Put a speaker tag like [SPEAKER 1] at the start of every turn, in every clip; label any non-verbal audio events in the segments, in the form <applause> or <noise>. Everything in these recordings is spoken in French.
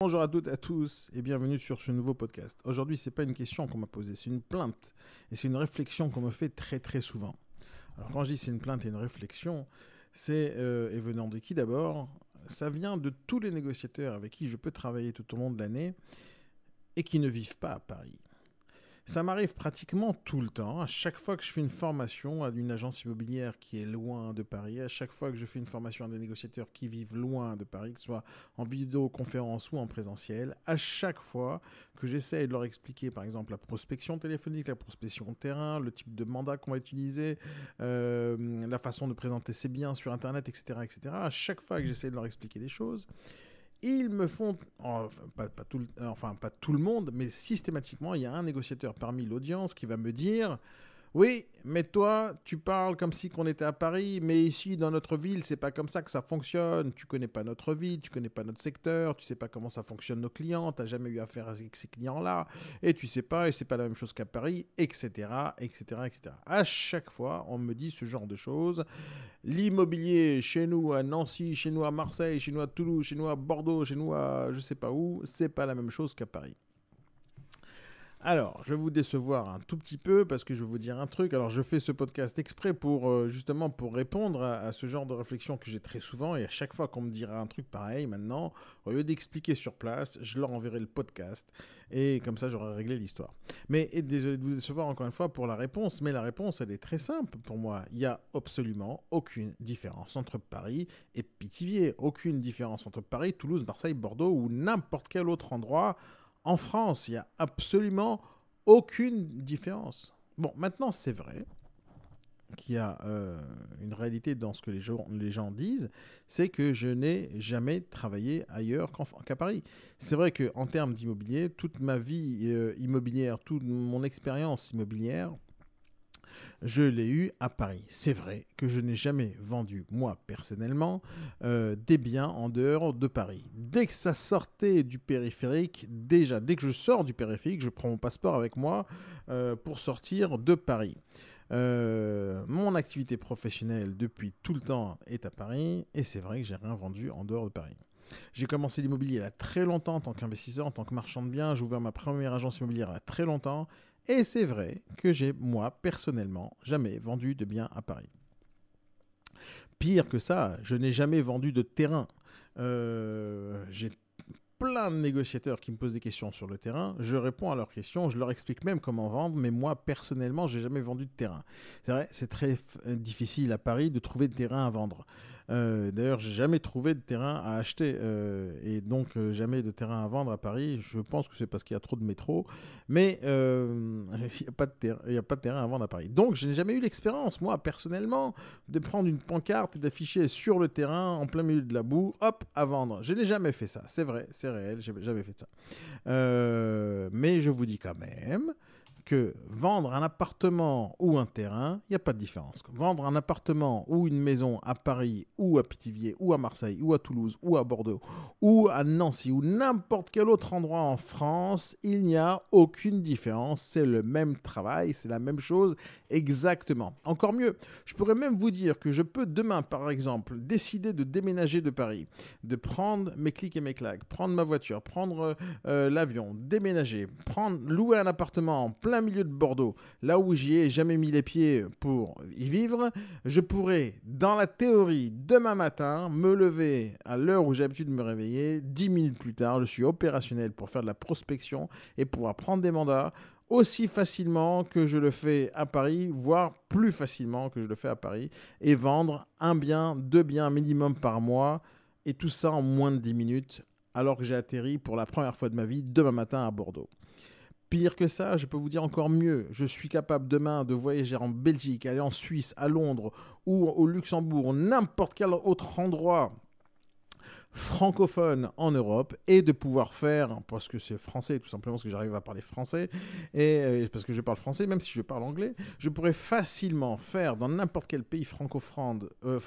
[SPEAKER 1] Bonjour à toutes et à tous et bienvenue sur ce nouveau podcast. Aujourd'hui, c'est pas une question qu'on m'a posée, c'est une plainte et c'est une réflexion qu'on me fait très très souvent. Alors quand je dis c'est une plainte et une réflexion, c'est euh, et venant de qui d'abord Ça vient de tous les négociateurs avec qui je peux travailler tout au long de l'année et qui ne vivent pas à Paris. Ça m'arrive pratiquement tout le temps. À chaque fois que je fais une formation à une agence immobilière qui est loin de Paris, à chaque fois que je fais une formation à des négociateurs qui vivent loin de Paris, que ce soit en vidéoconférence ou en présentiel, à chaque fois que j'essaie de leur expliquer, par exemple, la prospection téléphonique, la prospection terrain, le type de mandat qu'on va utiliser, euh, la façon de présenter ses biens sur Internet, etc., etc., à chaque fois que j'essaie de leur expliquer des choses, ils me font, enfin pas, tout, enfin pas tout le monde, mais systématiquement, il y a un négociateur parmi l'audience qui va me dire oui, mais toi, tu parles comme si qu'on était à Paris, mais ici, dans notre ville, c'est pas comme ça que ça fonctionne. Tu connais pas notre ville, tu connais pas notre secteur, tu sais pas comment ça fonctionne nos clients, tu n'as jamais eu affaire avec ces clients-là, et tu sais pas, et c'est pas la même chose qu'à Paris, etc., etc., etc. À chaque fois, on me dit ce genre de choses. L'immobilier chez nous à Nancy, chez nous à Marseille, chez nous à Toulouse, chez nous à Bordeaux, chez nous à je sais pas où, c'est pas la même chose qu'à Paris. Alors, je vais vous décevoir un tout petit peu parce que je vais vous dire un truc. Alors, je fais ce podcast exprès pour euh, justement pour répondre à, ce genre de réflexion que j'ai très souvent et à chaque fois qu'on me dira un truc pareil, maintenant, au lieu d'expliquer sur place, je leur enverrai le podcast et comme ça, j'aurai réglé l'histoire. Mais désolé de vous décevoir encore une fois pour la réponse, mais la réponse, elle est très simple pour moi. Il n'y a absolument aucune différence entre Paris et Pithiviers. Aucune différence entre Paris, Toulouse, Marseille, Bordeaux ou n'importe quel autre endroit en France, il n'y a absolument aucune différence. Bon, maintenant, c'est vrai qu'il y a euh, une réalité dans ce que les gens, disent, c'est que je n'ai jamais travaillé ailleurs qu'à Paris. C'est vrai qu'en termes d'immobilier, toute ma vie euh, immobilière, toute mon expérience immobilière, je l'ai eu à Paris. C'est vrai que je n'ai jamais vendu, moi personnellement, euh, des biens en dehors de Paris. Dès que ça sortait du périphérique, déjà, dès que je sors du périphérique, je prends mon passeport avec moi euh, pour sortir de Paris. Euh, mon activité professionnelle depuis tout le temps est à Paris et c'est vrai que j'ai rien vendu en dehors de Paris. J'ai commencé l'immobilier il y a très longtemps en tant qu'investisseur, en tant que marchand de biens. J'ai ouvert ma première agence immobilière il y a très longtemps et c'est vrai que j'ai, moi, personnellement, jamais vendu de biens à Paris. Pire que ça, je n'ai jamais vendu de terrain. Euh, j'ai plein de négociateurs qui me posent des questions sur le terrain. Je réponds à leurs questions, je leur explique même comment vendre, mais moi, personnellement, j'ai jamais vendu de terrain. C'est vrai, c'est très difficile à Paris de trouver de terrain à vendre. Euh, d'ailleurs, j'ai jamais trouvé de terrain à acheter euh, et donc euh, jamais de terrain à vendre à Paris. Je pense que c'est parce qu'il y a trop de métro, mais <laughs> il n'y a, pas de a pas de terrain à vendre à Paris. Donc, je n'ai jamais eu l'expérience, moi, personnellement, de prendre une pancarte et d'afficher sur le terrain, en plein milieu de la boue, hop, à vendre. Je n'ai jamais fait ça. C'est vrai, c'est réel, j'ai jamais fait ça. mais je vous dis quand même que vendre un appartement ou un terrain, il n'y a pas de différence. Vendre un appartement ou une maison à Paris ou à Pithiviers ou à Marseille ou à Toulouse ou à Bordeaux ou à Nancy ou n'importe quel autre endroit en France, il n'y a aucune différence. C'est le même travail, c'est la même chose exactement. Encore mieux, je pourrais même vous dire que je peux demain, par exemple, décider de déménager de Paris, de prendre mes clics et mes claques, prendre ma voiture, prendre euh, l'avion, déménager, prendre, louer un appartement en plein milieu de Bordeaux, là où j'y ai jamais mis les pieds pour y vivre, je pourrais, dans la théorie, demain matin, me lever à l'heure où j'ai l'habitude de me réveiller, dix minutes plus tard, je suis opérationnel pour faire de la prospection et pouvoir prendre des mandats aussi facilement que je le fais à Paris, voire plus facilement que je le fais à Paris, et vendre un bien, deux biens minimum par mois, et tout ça en moins de 10 minutes, alors que j'ai atterri pour la première fois de ma vie demain matin à Bordeaux. Pire que ça, je peux vous dire encore mieux. Je suis capable demain de voyager en Belgique, aller en Suisse, à Londres ou au Luxembourg, n'importe quel autre endroit francophone en Europe et de pouvoir faire, parce que c'est français, tout simplement parce que j'arrive à parler français, et euh, parce que je parle français, même si je parle anglais, je pourrais facilement faire dans n'importe quel pays francophone, euh,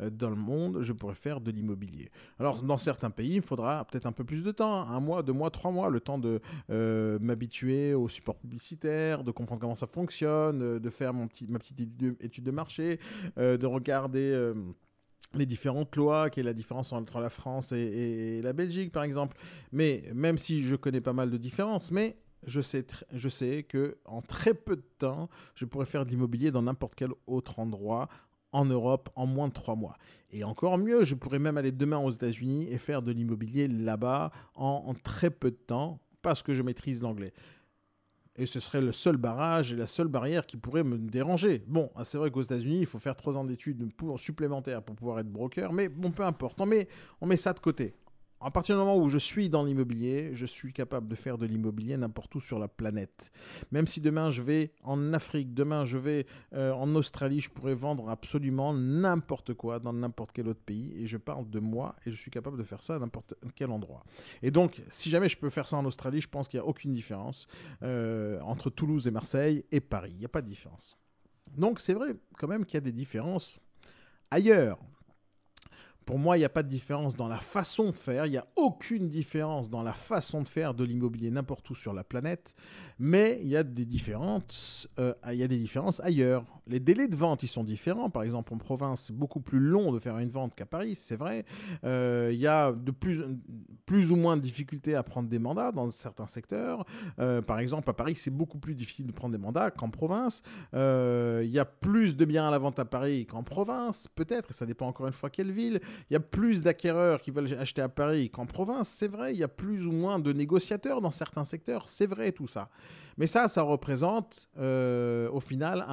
[SPEAKER 1] euh, dans le monde, je pourrais faire de l'immobilier. Alors, dans certains pays, il faudra peut-être un peu plus de temps, un mois, deux mois, trois mois, le temps de m'habituer au support publicitaire, de comprendre comment ça fonctionne, de faire mon petit, ma petite étude de marché, de regarder les différentes lois, quelle est la différence entre la France et, la Belgique, par exemple. Mais même si je connais pas mal de différences, mais je sais, je que en très peu de temps, je pourrais faire de l'immobilier dans n'importe quel autre endroit en Europe en moins de trois mois. Et encore mieux, je pourrais même aller demain aux États-Unis et faire de l'immobilier là-bas en, très peu de temps parce que je maîtrise l'anglais. Et ce serait le seul barrage et la seule barrière qui pourrait me déranger. Bon, ah, c'est vrai qu'aux États-Unis, il faut faire trois ans d'études supplémentaires pour pouvoir être broker, mais bon, peu importe. On met, on met ça de côté à partir du moment où je suis dans l'immobilier, je suis capable de faire de l'immobilier n'importe où sur la planète. Même si demain je vais en Afrique, demain je vais euh, en Australie, je pourrais vendre absolument n'importe quoi dans n'importe quel autre pays. Et je parle de moi et je suis capable de faire ça à n'importe quel endroit. Et donc, si jamais je peux faire ça en Australie, je pense qu'il n'y a aucune différence euh, entre Toulouse et Marseille et Paris. Il n'y a pas de différence. Donc c'est vrai quand même qu'il y a des différences ailleurs. Pour moi, il n'y a pas de différence dans la façon de faire, il n'y a aucune différence dans la façon de faire de l'immobilier n'importe où sur la planète, mais il y a des différences, euh, il y a des différences ailleurs. Les délais de vente, ils sont différents. Par exemple, en province, c'est beaucoup plus long de faire une vente qu'à Paris, c'est vrai. Euh, il y a de plus, plus ou moins de difficultés à prendre des mandats dans certains secteurs. Euh, par exemple, à Paris, c'est beaucoup plus difficile de prendre des mandats qu'en province. Il y a plus de biens à la vente à Paris qu'en province, peut-être, ça dépend encore une fois quelle ville. Il y a plus d'acquéreurs qui veulent acheter à Paris qu'en province, c'est vrai. Il y a plus ou moins de négociateurs dans certains secteurs, c'est vrai tout ça. Mais ça, ça représente euh, au final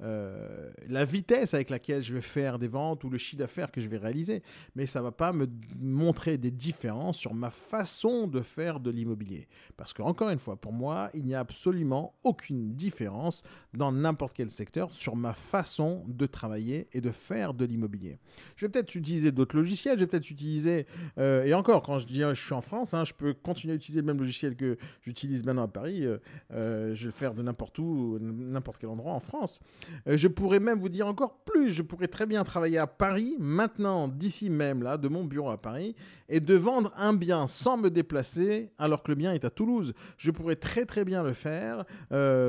[SPEAKER 1] euh, la vitesse avec laquelle je vais faire des ventes ou le chiffre d'affaires que je vais réaliser. Mais ça ne va pas me montrer des différences sur ma façon de faire de l'immobilier. Parce que, encore une fois, pour moi, il n'y a absolument aucune différence dans n'importe quel secteur sur ma façon de travailler et de faire de l'immobilier. Je vais peut-être utiliser d'autres logiciels, je vais peut-être utiliser, euh, et encore, quand je dis je suis en France, hein, je peux continuer à utiliser le même logiciel que j'utilise maintenant à Paris, euh, euh, je vais le faire de n'importe où, n'importe quel endroit en France. Euh, je pourrais même vous dire encore plus, je pourrais très bien travailler à Paris, maintenant, d'ici même, là, de mon bureau à Paris, et de vendre un bien sans me déplacer, alors que le bien est à Toulouse. Je pourrais très très bien le faire,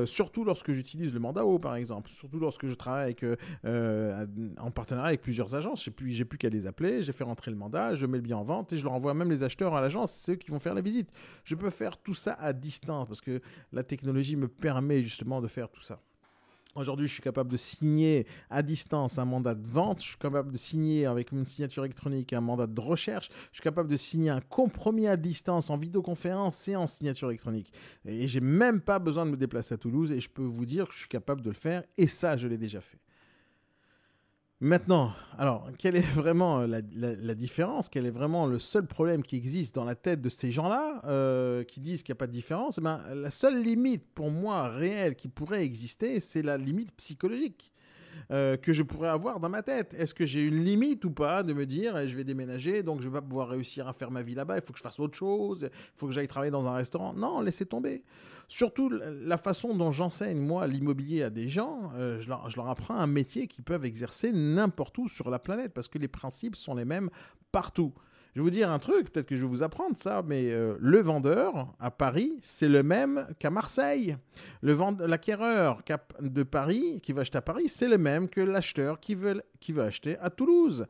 [SPEAKER 1] surtout lorsque j'utilise le mandat haut, par exemple, surtout lorsque je travaille en partenariat avec plusieurs agences. J'ai plus, plus qu'à les appeler, j'ai fait rentrer le mandat, je mets le bien en vente et je leur envoie même les acheteurs à l'agence, c'est eux qui vont faire la visite. Je peux faire tout ça à distance parce que la technologie me permet justement de faire tout ça. Aujourd'hui, je suis capable de signer à distance un mandat de vente. Je suis capable de signer avec une signature électronique un mandat de recherche. Je suis capable de signer un compromis à distance en vidéoconférence et en signature électronique. Et j'ai même pas besoin de me déplacer à Toulouse et je peux vous dire que je suis capable de le faire. Et ça, je l'ai déjà fait. Maintenant, alors, quelle est vraiment euh, la, différence? Quel est vraiment le seul problème qui existe dans la tête de ces gens-là euh, qui disent qu'il n'y a pas de différence? Eh ben, La seule limite pour moi réelle qui pourrait exister, c'est la limite psychologique. Euh, que je pourrais avoir dans ma tête. Est-ce que j'ai une limite ou pas de me dire eh, je vais déménager, donc je vais pas pouvoir réussir à faire ma vie là-bas, il faut que je fasse autre chose, il faut que j'aille travailler dans un restaurant Non, laissez tomber. Surtout la façon dont j'enseigne, moi, l'immobilier à des gens, euh, je, leur, je leur apprends un métier qu'ils peuvent exercer n'importe où sur la planète, parce que les principes sont les mêmes partout. Je vais vous dire un truc, peut-être que je vais vous apprendre ça, mais euh, le vendeur à Paris, c'est le même qu'à Marseille. L'acquéreur de Paris, qui va acheter à Paris, c'est le même que l'acheteur qui veut, qui veut acheter à Toulouse.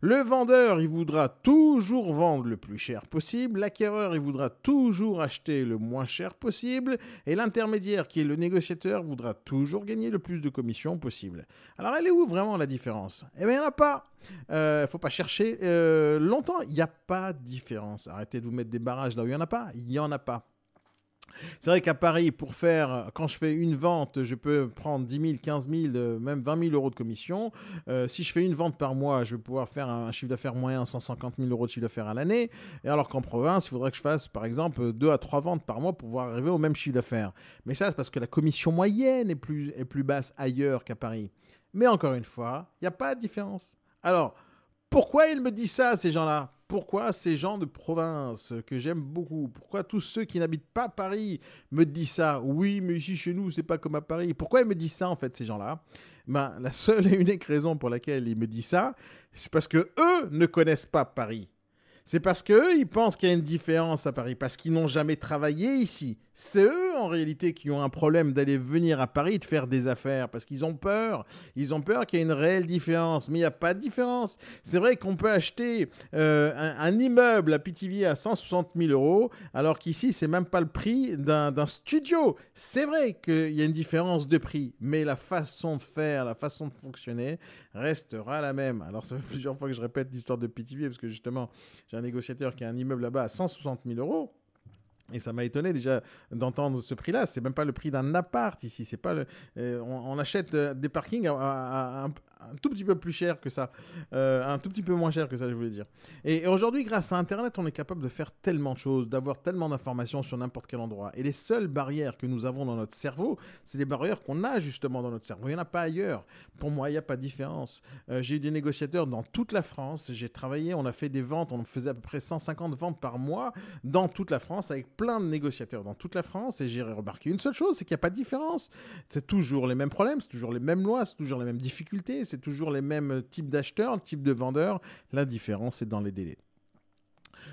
[SPEAKER 1] Le vendeur, il voudra toujours vendre le plus cher possible, l'acquéreur, il voudra toujours acheter le moins cher possible, et l'intermédiaire, qui est le négociateur, voudra toujours gagner le plus de commissions possible. Alors, elle est où vraiment la différence? Eh bien, il n'y en a pas. Il euh, ne faut pas chercher euh, longtemps. Il n'y a pas de différence. Arrêtez de vous mettre des barrages là où il n'y en a pas. Il n'y en a pas. C'est vrai qu'à Paris, pour faire, quand je fais une vente, je peux prendre 10 000, 15 000, même 20 000 euros de commission. Euh, si je fais une vente par mois, je vais pouvoir faire un chiffre d'affaires moyen 150 000 euros de chiffre d'affaires à l'année. Et alors qu'en province, il faudrait que je fasse, par exemple, 2 à 3 ventes par mois pour pouvoir arriver au même chiffre d'affaires. Mais ça, c'est parce que la commission moyenne est plus, est plus basse ailleurs qu'à Paris. Mais encore une fois, il n'y a pas de différence. Alors, pourquoi il me dit ça, ces gens-là? Pourquoi ces gens de province que j'aime beaucoup, pourquoi tous ceux qui n'habitent pas Paris me disent ça? Oui, mais ici chez nous, c'est pas comme à Paris. Pourquoi ils me disent ça en fait, ces gens-là? Ben, La seule et unique raison pour laquelle ils me disent ça, c'est parce que eux ne connaissent pas Paris. C'est parce qu'eux, ils pensent qu'il y a une différence à Paris, parce qu'ils n'ont jamais travaillé ici. C'est eux en réalité qui ont un problème d'aller venir à Paris de faire des affaires parce qu'ils ont peur. Ils ont peur qu'il y ait une réelle différence. Mais il n'y a pas de différence. C'est vrai qu'on peut acheter euh, un, immeuble à Pithiviers à 160 000 euros alors qu'ici, c'est même pas le prix d'un studio. C'est vrai qu'il y a une différence de prix, mais la façon de faire, la façon de fonctionner restera la même. Alors, ça fait plusieurs fois que je répète l'histoire de Pithiviers parce que justement, j'ai un négociateur qui a un immeuble là-bas à 160 000 euros. Et ça m'a étonné déjà d'entendre ce prix-là. C'est même pas le prix d'un appart ici. C'est pas le. Euh, on, achète euh, des parkings à, un tout petit peu plus cher que ça, euh, un tout petit peu moins cher que ça, je voulais dire. Et, aujourd'hui, grâce à Internet, on est capable de faire tellement de choses, d'avoir tellement d'informations sur n'importe quel endroit. Et les seules barrières que nous avons dans notre cerveau, c'est les barrières qu'on a justement dans notre cerveau. Il n'y en a pas ailleurs. Pour moi, il n'y a pas de différence. J'ai eu des négociateurs dans toute la France. J'ai travaillé, on a fait des ventes, on faisait à peu près 150 ventes par mois dans toute la France avec plein de négociateurs dans toute la France. Et j'ai remarqué une seule chose, c'est qu'il n'y a pas de différence. C'est toujours les mêmes problèmes, c'est toujours les mêmes lois, c'est toujours les mêmes difficultés c'est toujours les mêmes types d'acheteurs, types de vendeurs. La différence est dans les délais.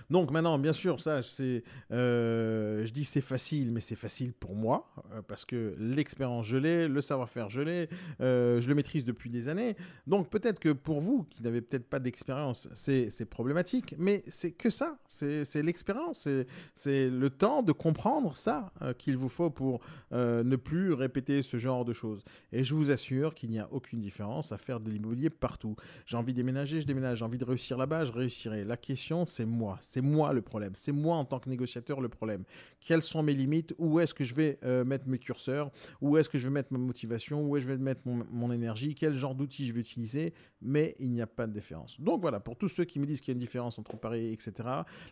[SPEAKER 1] Donc maintenant, bien sûr, ça, c'est, euh, je dis c'est facile, mais c'est facile pour moi euh, parce que l'expérience je l'ai, le savoir-faire je l'ai, euh, je le maîtrise depuis des années. Donc peut-être que pour vous qui n'avez peut-être pas d'expérience, c'est, problématique, mais c'est que ça, c'est, l'expérience, c'est, le temps de comprendre ça qu'il vous faut pour ne plus répéter ce genre de choses. Et je vous assure qu'il n'y a aucune différence à faire de l'immobilier partout. J'ai envie de déménager, je déménage. J'ai envie de réussir là-bas, je réussirai. La question, c'est moi c'est moi le problème. C'est moi en tant que négociateur le problème. Quelles sont mes limites? Où est-ce que je vais euh, mettre mes curseurs? Où est-ce que je vais mettre ma motivation? Où est-ce que je vais mettre mon, énergie? Quel genre d'outils je vais utiliser? Mais il n'y a pas de différence. Donc voilà, pour tous ceux qui me disent qu'il y a une différence entre Paris, etc.,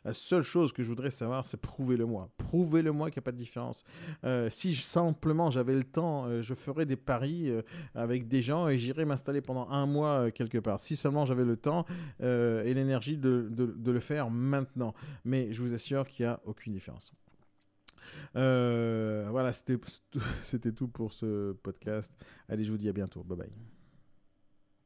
[SPEAKER 1] la seule chose que je voudrais savoir, c'est prouvez-le-moi. Prouvez-le-moi qu'il n'y a pas de différence. Euh, si simplement j'avais le temps, euh, je ferais des paris avec des gens et j'irais m'installer pendant un mois quelque part. Si seulement j'avais le temps et l'énergie de, de le faire maintenant mais je vous assure qu'il n'y a aucune différence. Euh, voilà, <laughs> c'était tout pour ce podcast. Allez, je vous dis à bientôt. Bye bye.